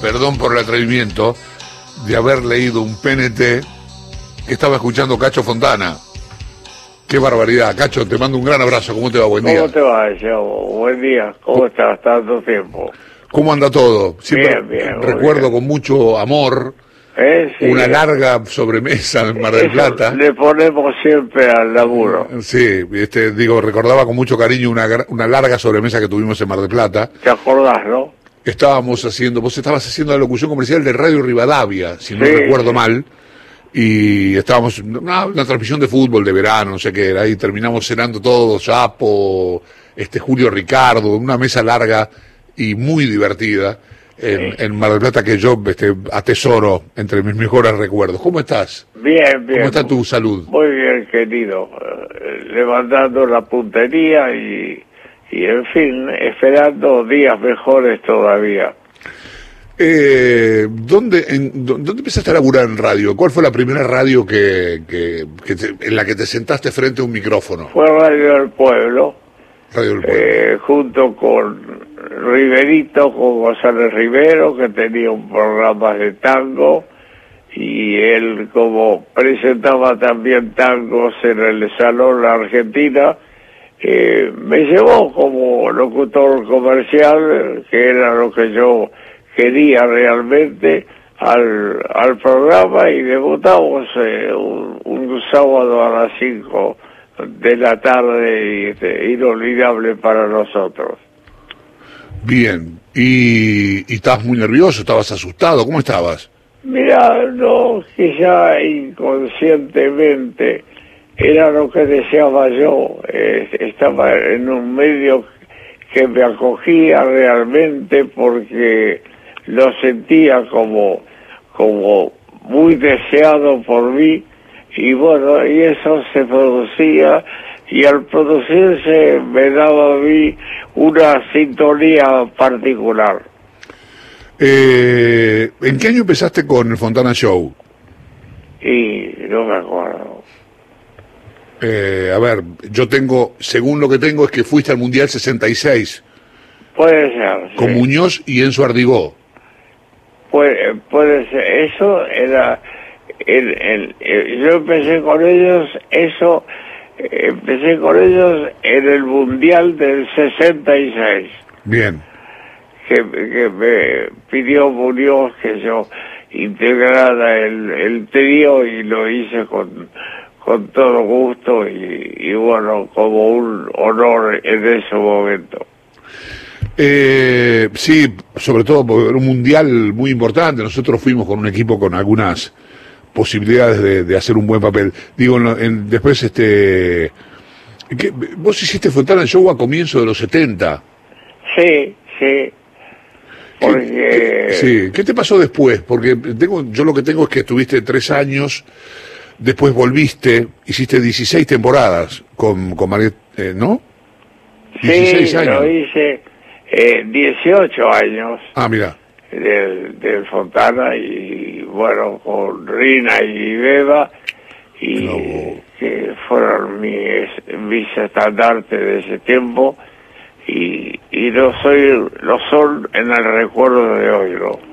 perdón por el atrevimiento, de haber leído un PNT que estaba escuchando Cacho Fontana. Qué barbaridad. Cacho, te mando un gran abrazo. ¿Cómo te va? Buen día. ¿Cómo te va, Gustavo? Buen día. ¿Cómo estás? Tanto tiempo. ¿Cómo anda todo? Siempre Bien, bien, recuerdo bien. con mucho amor ¿Eh? Sí. una larga sobremesa en Mar del Eso Plata. Le ponemos siempre al laburo. Sí, este, digo, recordaba con mucho cariño una, una larga sobremesa que tuvimos en Mar del Plata. ¿Te acordás, no? Estábamos haciendo, vos estabas haciendo la locución comercial de Radio Rivadavia, si no Sí, recuerdo sí. mal, y estábamos, una, una transmisión de fútbol de verano, no sé qué era, y terminamos cenando todos, Chapo, este Julio Ricardo, una mesa larga y muy divertida en, en Mar del Plata que yo este, atesoro entre mis mejores recuerdos. ¿Cómo estás? Bien, bien. ¿Cómo está tu salud? Muy bien, querido. Eh, levantando la puntería y, y, en fin, esperando días mejores todavía. Eh, ¿dónde, en, dó- ¿Dónde empezaste a laburar en radio? ¿Cuál fue la primera radio que, que, que te- en la que te sentaste frente a un micrófono? Fue Radio del Pueblo. Radio del Pueblo. eh, junto con Riverito, con González Rivero, que tenía un programa de tango, y él como presentaba también tangos en el Salón La Argentina, eh, me llevó como locutor comercial, que era lo que yo quería realmente, al, al programa y debutamos eh, un, un sábado a las 5 de la tarde y este, inolvidable para nosotros. Bien. ¿Y, ¿Y estabas muy nervioso? ¿Estabas asustado? ¿Cómo estabas? Mira, no, quizá inconscientemente era lo que deseaba yo. Eh, estaba en un medio que me acogía realmente porque lo sentía como, como muy deseado por mí y bueno, y eso se producía y al producirse me daba a mí una sintonía particular. Eh, ¿En qué año empezaste con el Fontana Show? Y no me acuerdo. Eh, a ver, yo tengo, según lo que tengo, es que fuiste al Mundial 66 Puede ser. sí. con Muñoz y Enzo Ardigó. Puede, puede ser. Eso era. El, el- el- yo empecé con ellos, eso. Empecé con ellos en el Mundial del 66. Bien. Que, que me pidió Muñoz que yo integrara el, el trío y lo hice con, con todo gusto y, y bueno, como un honor en ese momento. Eh, sí, sobre todo porque era un mundial muy importante. Nosotros fuimos con un equipo con algunas posibilidades de, de hacer un buen papel. Digo, en lo- en- después, este, ¿qué- vos hiciste Fontana Show a comienzo de los 70. Sí, sí. Porque Sí, ¿qué te pasó después? Porque tengo, yo lo que tengo es que estuviste tres años, después volviste, hiciste 16 temporadas con, con Mariet, eh, ¿no? 16 sí, años. lo hice eh, 18 años Ah, mira. del, del Fontana y bueno, con Rina y Beba y que fueron mis, mis estandartes de ese tiempo y, y lo soy, lo son en el recuerdo de hoy, ¿no?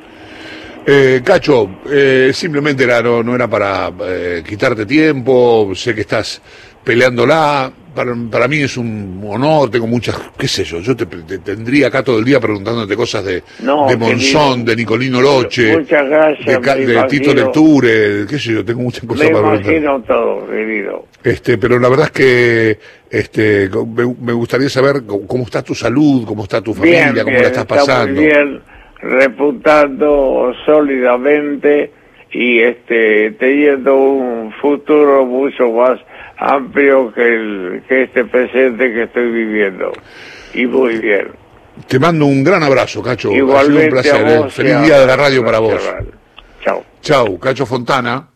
Eh, Cacho, eh, simplemente era, no, no era para eh, quitarte tiempo, sé que estás peleándola, para, para mí es un honor, tengo muchas, qué sé yo, yo te, te tendría acá todo el día preguntándote cosas de, No, de Monzón, querido. de Nicolino Loche, Muchas gracias, de, Tito. Lecture, qué sé yo, tengo muchas cosas Me para preguntar. imagino todo, querido. Este, pero la verdad es que este, me, me gustaría saber cómo, cómo está tu salud, cómo está tu familia, bien, cómo bien, la estás está muy pasando. bien, reputando sólidamente y este teniendo un futuro mucho más amplio que el que este presente que estoy viviendo. Y muy bien. Te mando un gran abrazo, Cacho. ha sido un Igualmente placer. a eh. vos. y Feliz a- día de la radio para vos. Chao. Chau, Cacho Fontana.